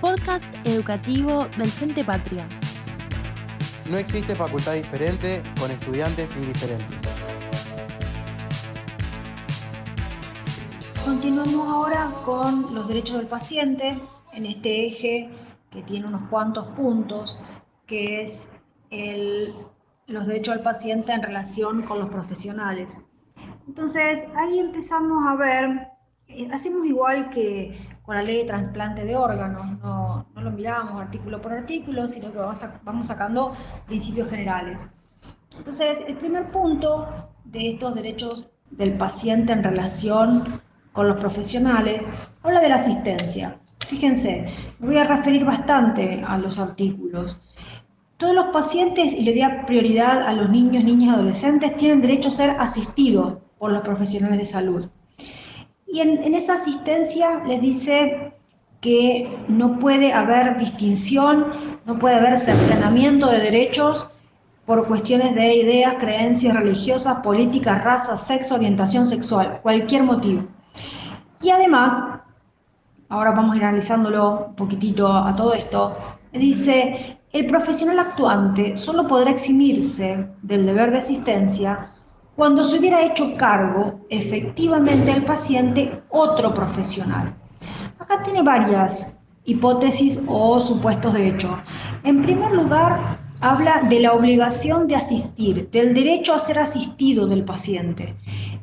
Podcast educativo del Frente Patria. No existe facultad diferente con estudiantes indiferentes. Continuamos ahora con los derechos del paciente en este eje que tiene unos cuantos puntos, que es el, los derechos del paciente en relación con los profesionales. Entonces, ahí empezamos a ver, eh, hacemos igual que con la ley de trasplante de órganos, no, no lo miramos artículo por artículo, sino que vamos, vamos sacando principios generales. Entonces, el primer punto de estos derechos del paciente en relación con los profesionales, habla de la asistencia. Fíjense, me voy a referir bastante a los artículos. Todos los pacientes, y le doy prioridad a los niños, niñas adolescentes, tienen derecho a ser asistidos por los profesionales de salud. Y en, esa asistencia les dice que no puede haber distinción, no puede haber cercenamiento de derechos por cuestiones de ideas, creencias religiosas, políticas, raza, sexo, orientación sexual, cualquier motivo. Y además, ahora vamos a ir analizándolo un poquitito a todo esto, dice, el profesional actuante solo podrá eximirse del deber de asistencia cuando se hubiera hecho cargo efectivamente al paciente otro profesional. Acá tiene varias hipótesis o supuestos de hecho. En primer lugar, habla de la obligación de asistir, del derecho a ser asistido del paciente.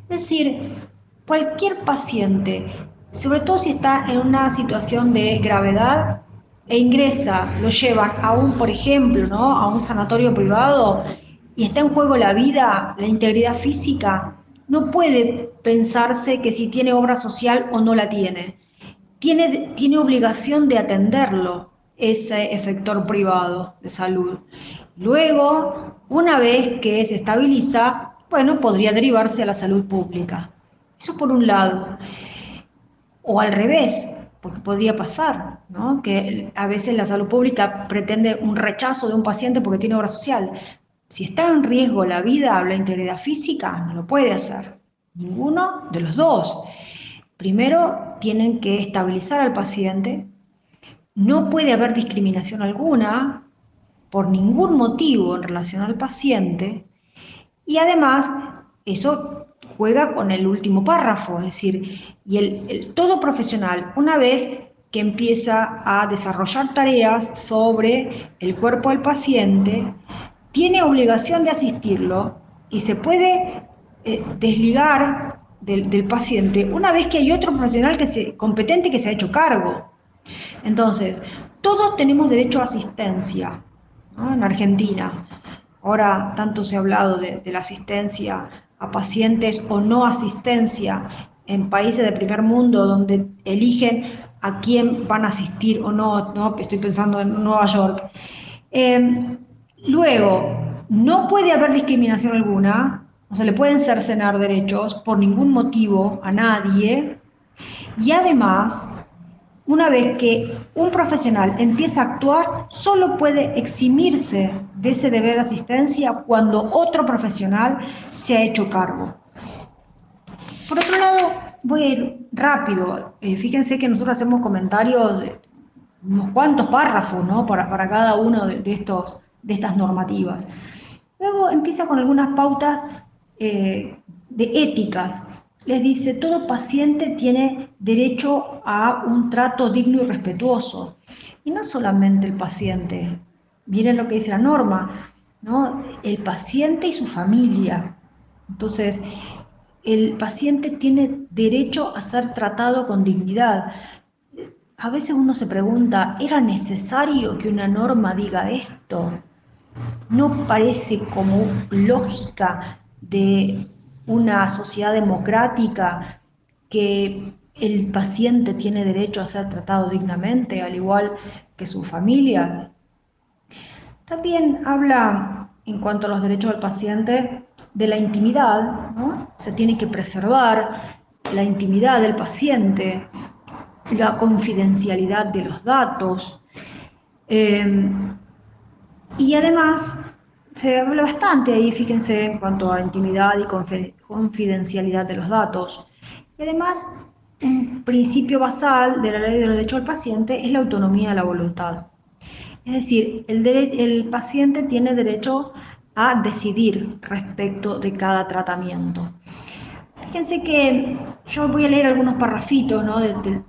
Es decir, cualquier paciente, sobre todo si está en una situación de gravedad e ingresa, lo llevan a un, por ejemplo, ¿no? a un sanatorio privado y está en juego la vida, la integridad física, no puede pensarse que si tiene obra social o no la tiene. Tiene, tiene obligación de atenderlo ese efector privado de salud. Luego, una vez que se estabiliza, bueno, podría derivarse a la salud pública. Eso por un lado. O al revés, porque podría pasar, ¿no? que a veces la salud pública pretende un rechazo de un paciente porque tiene obra social. Si está en riesgo la vida o la integridad física, no lo puede hacer. Ninguno de los dos. Primero, tienen que estabilizar al paciente. No puede haber discriminación alguna por ningún motivo en relación al paciente. Y además, eso juega con el último párrafo, es decir, y el, todo profesional, una vez que empieza a desarrollar tareas sobre el cuerpo del paciente, tiene obligación de asistirlo y se puede eh, desligar del, paciente una vez que hay otro profesional que se, competente que se ha hecho cargo. Entonces, todos tenemos derecho a asistencia en Argentina. Ahora tanto se ha hablado de, la asistencia a pacientes o no asistencia en países de primer mundo donde eligen a quién van a asistir o no, no estoy pensando en Nueva York. Em, luego, no puede haber discriminación alguna, o sea, le pueden cercenar derechos por ningún motivo a nadie, y además una vez que un profesional empieza a actuar, solo puede eximirse de ese deber de asistencia cuando otro profesional se ha hecho cargo. Por otro lado, voy a ir rápido. Eh, fíjense que nosotros hacemos comentarios de unos cuantos párrafos ¿no? para, para cada uno de, estos, de estas normativas. Luego empieza con algunas pautas eh, de éticas les dice, todo paciente tiene derecho a un trato digno y respetuoso. Y no solamente el paciente, miren lo que dice la norma, ¿no? el paciente y su familia. Entonces, el paciente tiene derecho a ser tratado con dignidad. A veces uno se pregunta, ¿era necesario que una norma diga esto? ¿No parece como lógica de una sociedad democrática que el paciente tiene derecho a ser tratado dignamente, al igual que su familia. También habla, en cuanto a los derechos del paciente, de la intimidad, se tiene que preservar la intimidad del paciente, la confidencialidad de los datos. Eh, y además se habla bastante ahí, fíjense, en cuanto a intimidad y confidencialidad de los datos. Y además, un principio basal de la ley de los derechos del paciente es la autonomía de la voluntad. Es decir, el, paciente tiene derecho a decidir respecto de cada tratamiento. Fíjense que yo voy a leer algunos parrafitos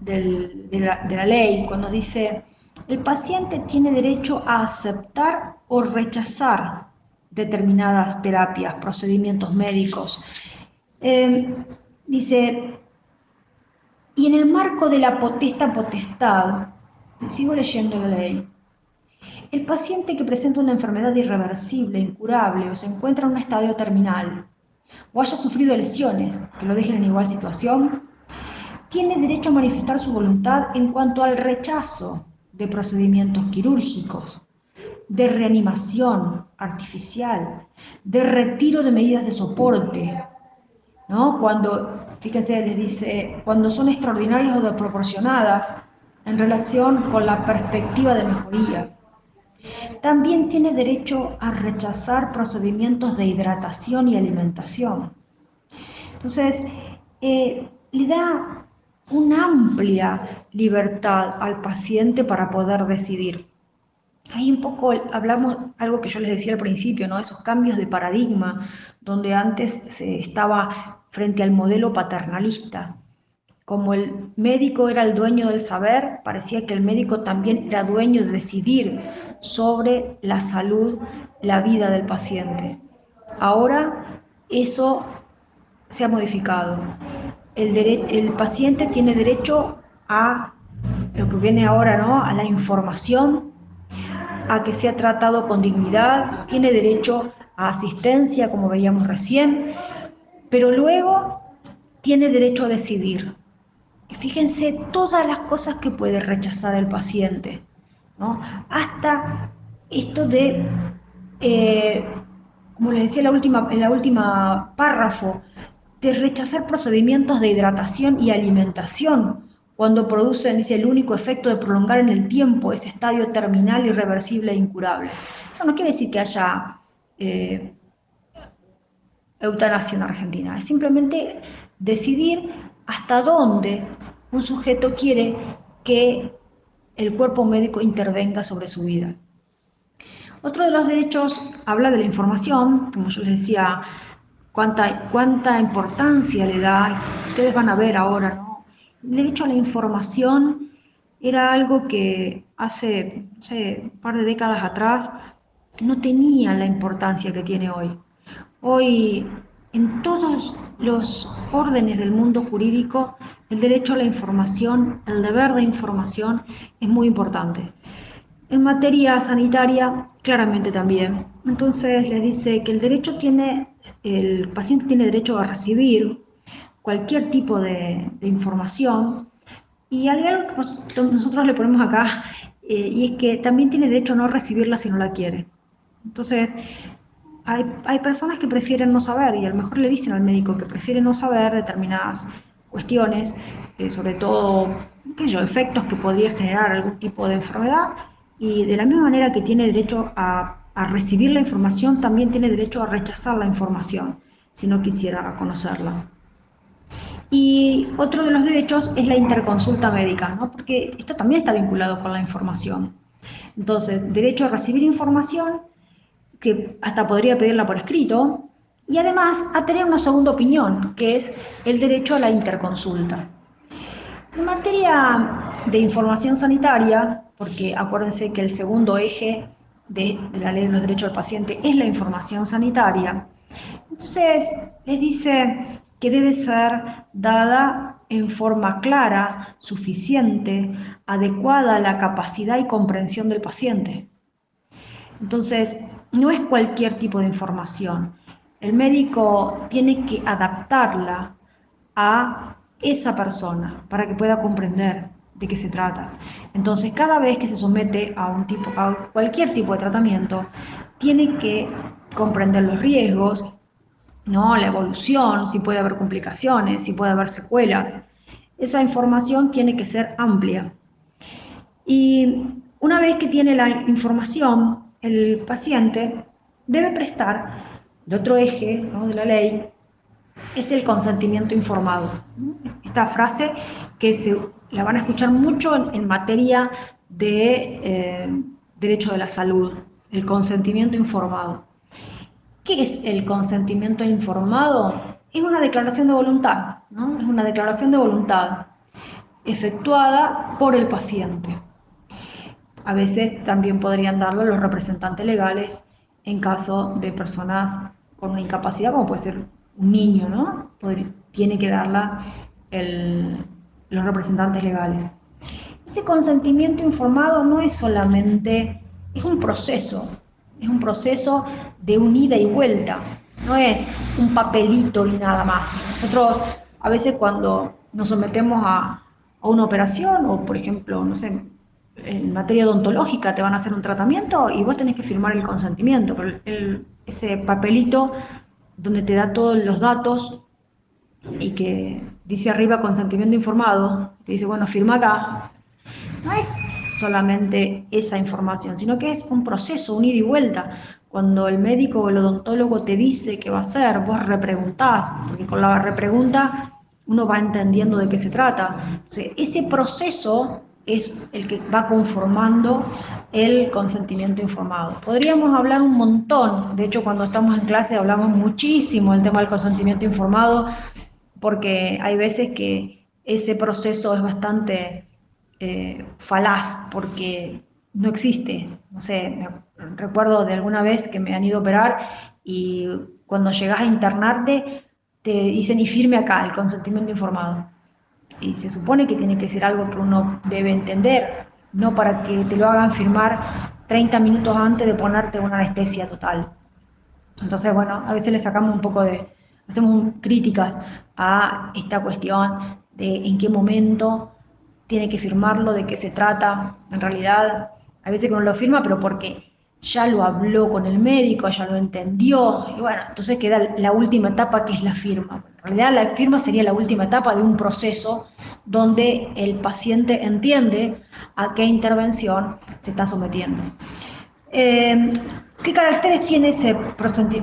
de, la, ley cuando dice, el paciente tiene derecho a aceptar o rechazar determinadas terapias, procedimientos médicos. Eh, dice, y en el marco de la potesta potestad, sigo leyendo la ley, el paciente que presenta una enfermedad irreversible, incurable o se encuentra en un estadio terminal o haya sufrido lesiones que lo dejen en igual situación, tiene derecho a manifestar su voluntad en cuanto al rechazo de procedimientos quirúrgicos, de reanimación artificial, de retiro de medidas de soporte, ¿no? Cuando, fíjense, les dice, cuando son extraordinarias o desproporcionadas en relación con la perspectiva de mejoría. También tiene derecho a rechazar procedimientos de hidratación y alimentación. Entonces, eh, le da una amplia libertad al paciente para poder decidir. Ahí un poco hablamos algo que yo les decía al principio, ¿no? Esos cambios de paradigma, donde antes se estaba frente al modelo paternalista. Como el médico era el dueño del saber, parecía que el médico también era dueño de decidir sobre la salud, la vida del paciente. Ahora eso se ha modificado. El, paciente tiene derecho a lo que viene ahora, ¿no? A la información, a que sea tratado con dignidad, tiene derecho a asistencia, como veíamos recién, pero luego tiene derecho a decidir. Y fíjense todas las cosas que puede rechazar el paciente, ¿no? Hasta esto de, eh, como les decía en la última, en la última párrafo, de rechazar procedimientos de hidratación y alimentación cuando producen dice, el único efecto de prolongar en el tiempo ese estadio terminal, irreversible e incurable. Eso no quiere decir que haya eh, eutanasia en Argentina, es simplemente decidir hasta dónde un sujeto quiere que el cuerpo médico intervenga sobre su vida. Otro de los derechos habla de la información, como yo les decía, cuánta, cuánta importancia le da, ustedes van a ver ahora, ¿no? El derecho a la información era algo que hace, un par de décadas atrás no tenía la importancia que tiene hoy. Hoy, en todos los órdenes del mundo jurídico, el derecho a la información, el deber de información es muy importante. En materia sanitaria, claramente también. Entonces les dice que el derecho tiene, el paciente tiene derecho a recibir cualquier tipo de, información. Y algo que nosotros le ponemos acá, eh, y es que también tiene derecho a no recibirla si no la quiere. Entonces, hay, hay, personas que prefieren no saber y a lo mejor le dicen al médico que prefiere no saber determinadas cuestiones, eh, sobre todo, qué efectos que podría generar algún tipo de enfermedad, y de la misma manera que tiene derecho a, a recibir la información, también tiene derecho a rechazar la información si no quisiera conocerla. Y otro de los derechos es la interconsulta médica, ¿no? porque esto también está vinculado con la información. Entonces, derecho a recibir información, que hasta podría pedirla por escrito, y además a tener una segunda opinión, que es el derecho a la interconsulta. En materia de información sanitaria, porque acuérdense que el segundo eje de, la ley de los derechos del paciente es la información sanitaria, entonces les dice que debe ser dada en forma clara, suficiente, adecuada a la capacidad y comprensión del paciente. Entonces, no es cualquier tipo de información. El médico tiene que adaptarla a esa persona para que pueda comprender de qué se trata. Entonces, cada vez que se somete a, un tipo, a cualquier tipo de tratamiento, tiene que comprender los riesgos, ¿no? la evolución, si puede haber complicaciones, si puede haber secuelas. Esa información tiene que ser amplia. Y una vez que tiene la información, el paciente debe prestar, el otro eje de la ley, es el consentimiento informado. esta frase que se, la van a escuchar mucho en, materia de eh, derecho de la salud, el consentimiento informado. ¿Qué es el consentimiento informado? Es una declaración de voluntad, ¿no? Es una declaración de voluntad efectuada por el paciente. A veces también podrían darlo los representantes legales en caso de personas con una incapacidad, como puede ser un niño, ¿no? tiene que darla los representantes legales. Ese consentimiento informado no es solamente, es un proceso, es un proceso de un ida y vuelta, no es un papelito y nada más. Nosotros a veces cuando nos sometemos a, a una operación o por ejemplo, no sé, en materia odontológica te van a hacer un tratamiento y vos tenés que firmar el consentimiento, pero ese papelito donde te da todos los datos y que dice arriba consentimiento informado, te dice, bueno, firma acá, no es solamente esa información, sino que es un proceso, un ida y vuelta. Cuando el médico o el odontólogo te dice qué va a hacer, vos repreguntás, porque con la repregunta uno va entendiendo de qué se trata. ese proceso es el que va conformando el consentimiento informado. Podríamos hablar un montón, de hecho cuando estamos en clase hablamos muchísimo del tema del consentimiento informado, porque hay veces que ese proceso es bastante eh, falaz, porque no existe. No sé, recuerdo de alguna vez que me han ido a operar y cuando llegas a internarte te dicen y firme acá el consentimiento informado y se supone que tiene que ser algo que uno debe entender, no para que te lo hagan firmar 30 minutos antes de ponerte una anestesia total. Entonces, bueno, a veces le sacamos un poco de, hacemos críticas a esta cuestión de en qué momento tiene que firmarlo, de qué se trata. En realidad, a veces que uno lo firma, pero porque ya lo habló con el médico, ya lo entendió, y bueno, entonces queda la última etapa que es la firma. En realidad la firma sería la última etapa de un proceso donde el paciente entiende a qué intervención se está sometiendo. Eh, ¿Qué caracteres tiene ese,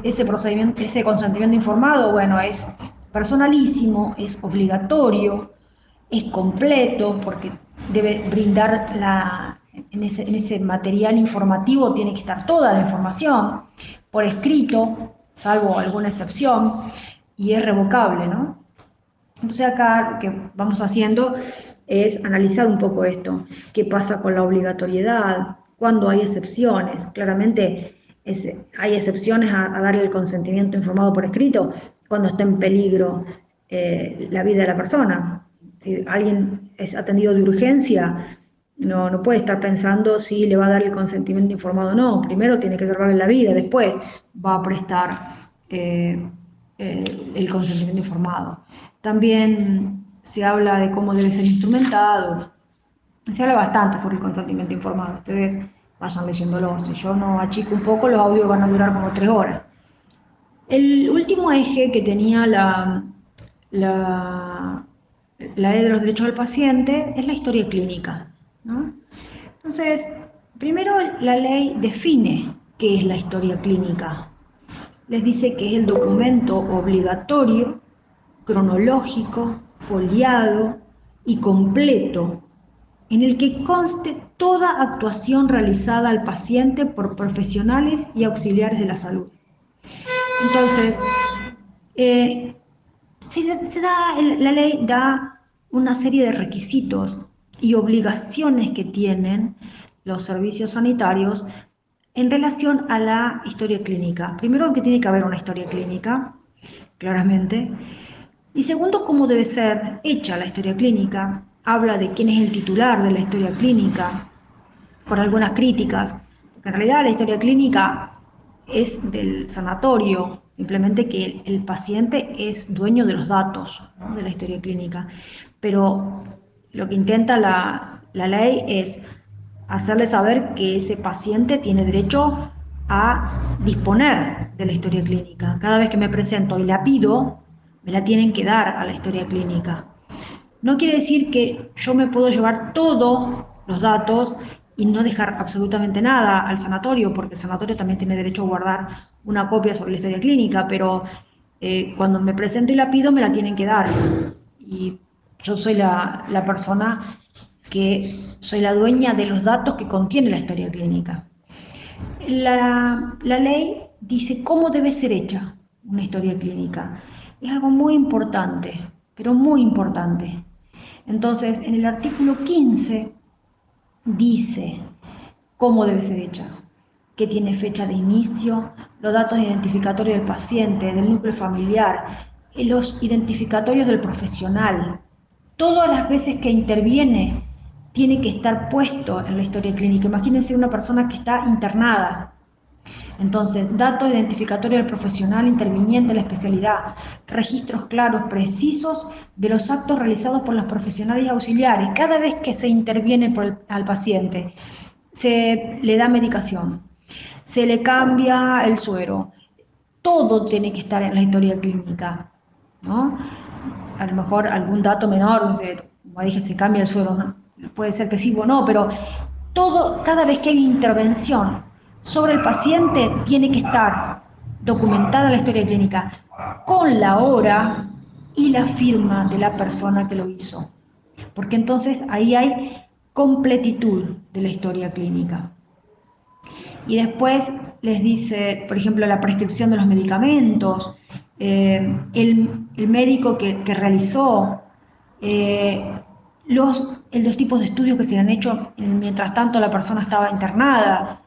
ese, procedimiento, ese consentimiento informado? Bueno, es personalísimo, es obligatorio, es completo porque debe brindar la, en ese, material informativo tiene que estar toda la información por escrito, salvo alguna excepción, y es revocable, ¿no? Entonces acá lo que vamos haciendo es analizar un poco esto, qué pasa con la obligatoriedad, cuándo hay excepciones, claramente hay excepciones a, darle el consentimiento informado por escrito cuando está en peligro eh, la vida de la persona. Si alguien es atendido de urgencia, no, no puede estar pensando si le va a dar el consentimiento informado o no. Primero tiene que salvarle la vida, después va a prestar eh, eh, el consentimiento informado. También se habla de cómo debe ser instrumentado. Se habla bastante sobre el consentimiento informado. Ustedes vayan leyéndolo. Si yo no achico un poco, los audios van a durar como tres horas. El último eje que tenía la, la, la ley de los derechos del paciente es la historia clínica. Entonces, primero la ley define qué es la historia clínica. Les dice que es el documento obligatorio, cronológico, foliado y completo en el que conste toda actuación realizada al paciente por profesionales y auxiliares de la salud. Entonces, eh, la ley da una serie de requisitos y obligaciones que tienen los servicios sanitarios en relación a la historia clínica. Primero que tiene que haber una historia clínica, claramente. Y segundo, cómo debe ser hecha la historia clínica. Habla de quién es el titular de la historia clínica, por algunas críticas. Porque en realidad la historia clínica es del sanatorio, simplemente que el, paciente es dueño de los datos de la historia clínica. Pero lo que intenta la, ley es hacerle saber que ese paciente tiene derecho a disponer de la historia clínica. Cada vez que me presento y la pido, me la tienen que dar a la historia clínica. No quiere decir que yo me puedo llevar todos los datos y no dejar absolutamente nada al sanatorio, porque el sanatorio también tiene derecho a guardar una copia sobre la historia clínica, pero eh, cuando me presento y la pido, me la tienen que dar. Y yo soy la, la persona que soy la dueña de los datos que contiene la historia clínica. La, la ley dice cómo debe ser hecha una historia clínica. Es algo muy importante, pero muy importante. Entonces, en el artículo 15 dice cómo debe ser hecha, que tiene fecha de inicio, los datos identificatorios del paciente, del núcleo familiar, los identificatorios del profesional. Todas las veces que interviene tiene que estar puesto en la historia clínica. Imagínense una persona que está internada. Entonces, datos identificatorios del profesional interviniente en la especialidad, registros claros, precisos de los actos realizados por los profesionales auxiliares. Cada vez que se interviene al paciente, se le da medicación, se le cambia el suero. Todo tiene que estar en la historia clínica. ¿no? A lo mejor algún dato menor, como dije, se cambia el suero, puede ser que sí o no, pero todo, cada vez que hay intervención sobre el paciente, tiene que estar documentada la historia clínica con la hora y la firma de la persona que lo hizo. Porque entonces ahí hay completitud de la historia clínica. Y después les dice, por ejemplo, la prescripción de los medicamentos, eh, el, médico que, realizó, eh, los, los tipos de estudios que se han hecho mientras tanto la persona estaba internada.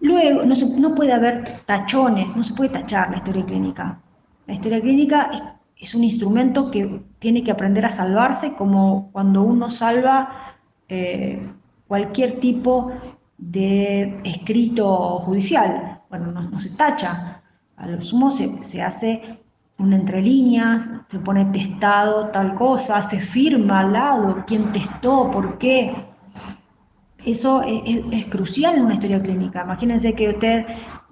Luego, no, no puede haber tachones, no se puede tachar la historia clínica. La historia clínica es, un instrumento que tiene que aprender a salvarse como cuando uno salva eh, cualquier tipo de escrito judicial. Bueno, no, se tacha, a lo sumo se, se hace un entre líneas, se pone testado tal cosa, se firma al lado quién testó, por qué. Eso es, crucial en una historia clínica. Imagínense que usted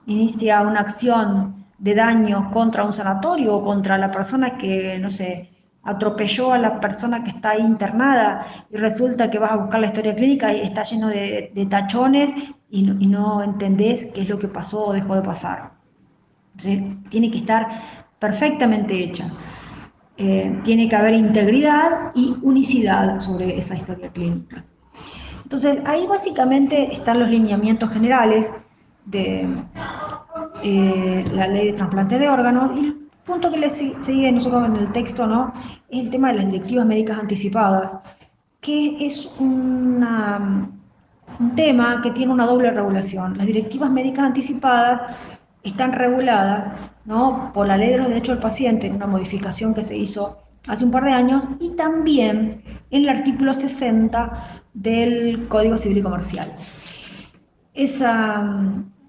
inicia una acción de daño contra un sanatorio o contra la persona que, no sé, atropelló a la persona que está internada y resulta que vas a buscar la historia clínica y está lleno de, tachones y no, y entendés qué es lo que pasó o dejó de pasar. tiene que estar perfectamente hecha. Eh, tiene que haber integridad y unicidad sobre esa historia clínica. Entonces, ahí básicamente están los lineamientos generales de eh, la ley de trasplante de órganos. Y el punto que le sigue nosotros en el texto ¿no? es el tema de las directivas médicas anticipadas, que es un tema que tiene una doble regulación. Las directivas médicas anticipadas están reguladas ¿no? por la ley de los derechos del paciente, una modificación que se hizo hace un par de años, y también en el artículo 60 del Código Civil y Comercial. Esa,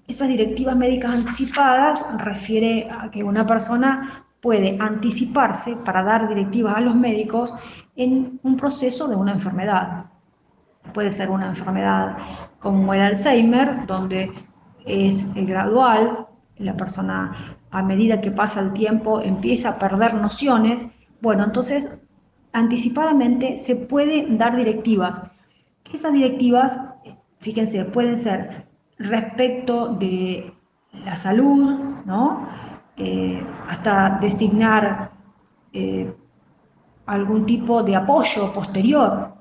esas directivas médicas anticipadas refiere a que una persona puede anticiparse para dar directivas a los médicos en un proceso de una enfermedad. Puede ser una enfermedad como el Alzheimer, donde es gradual, la persona a medida que pasa el tiempo empieza a perder nociones, bueno, entonces anticipadamente se pueden dar directivas. Esas directivas, fíjense, pueden ser respecto de la salud, ¿no? Eh, hasta designar eh, algún tipo de apoyo posterior.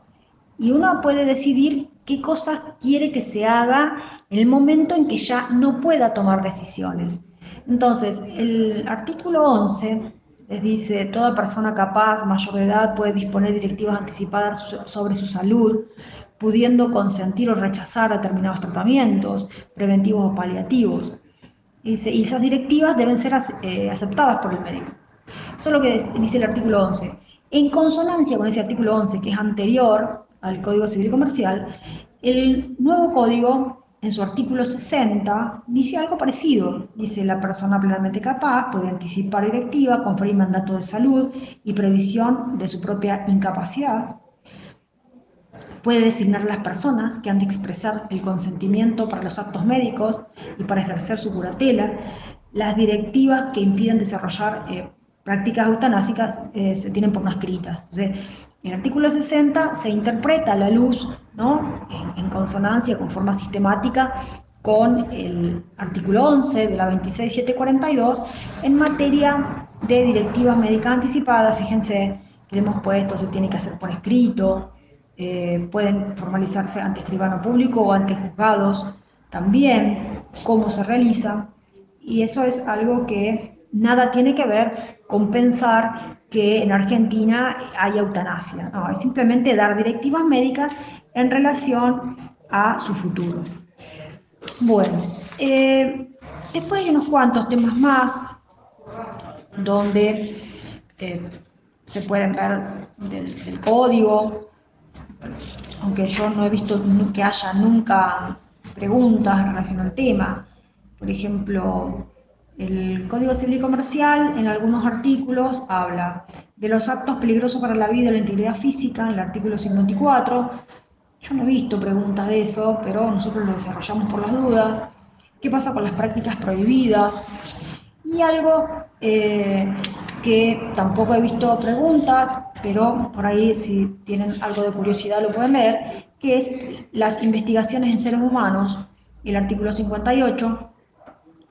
Y uno puede decidir qué cosas quiere que se haga en el momento en que ya no pueda tomar decisiones. Entonces, el artículo 11 les dice, toda persona capaz, mayor de edad, puede disponer directivas anticipadas sobre su salud, pudiendo consentir o rechazar determinados tratamientos preventivos o paliativos. Y, esas directivas deben ser eh, aceptadas por el médico. Eso es lo que dice el artículo 11. En consonancia con ese artículo 11, que es anterior al Código Civil y Comercial, el nuevo código en su artículo 60 dice algo parecido. Dice, la persona plenamente capaz puede anticipar directiva, conferir mandato de salud y previsión de su propia incapacidad. Puede designar las personas que han de expresar el consentimiento para los actos médicos y para ejercer su curatela. Las directivas que impiden desarrollar eh, prácticas eutanásicas eh, se tienen por no escritas. El artículo 60 se interpreta a la luz, ¿no? en, consonancia, con forma sistemática, con el artículo 11 de la 26742 en materia de directivas médicas anticipadas. Fíjense, que hemos puesto se tiene que hacer por escrito, eh, pueden formalizarse ante escribano público o ante juzgados también, cómo se realiza, y eso es algo que nada tiene que ver con pensar que en Argentina hay eutanasia, no, es simplemente dar directivas médicas en relación a su futuro. Bueno, eh, después hay unos cuantos temas más donde eh, se pueden ver del, código, aunque yo no he visto que haya nunca preguntas relación al tema. Por ejemplo, el Código Civil y Comercial en algunos artículos habla de los actos peligrosos para la vida y la integridad física, en el artículo 54. Yo no he visto preguntas de eso, pero nosotros lo desarrollamos por las dudas. ¿Qué pasa con las prácticas prohibidas? Y algo eh, que tampoco he visto preguntas, pero por ahí si tienen algo de curiosidad lo pueden leer, que es las investigaciones en seres humanos, el artículo 58,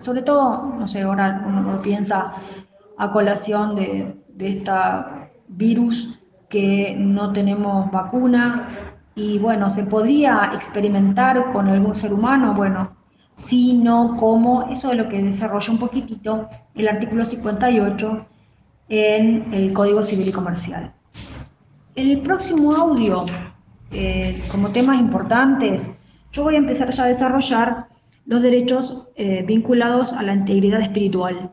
sobre todo, no sé, ahora uno piensa a colación de, de esta virus que no tenemos vacuna y bueno, ¿se podría experimentar con algún ser humano? Bueno, sí, no, cómo, eso es lo que desarrolla un poquitito el artículo 58 en el Código Civil y Comercial. El próximo audio, eh, como temas importantes, yo voy a empezar ya a desarrollar los derechos eh, vinculados a la integridad espiritual.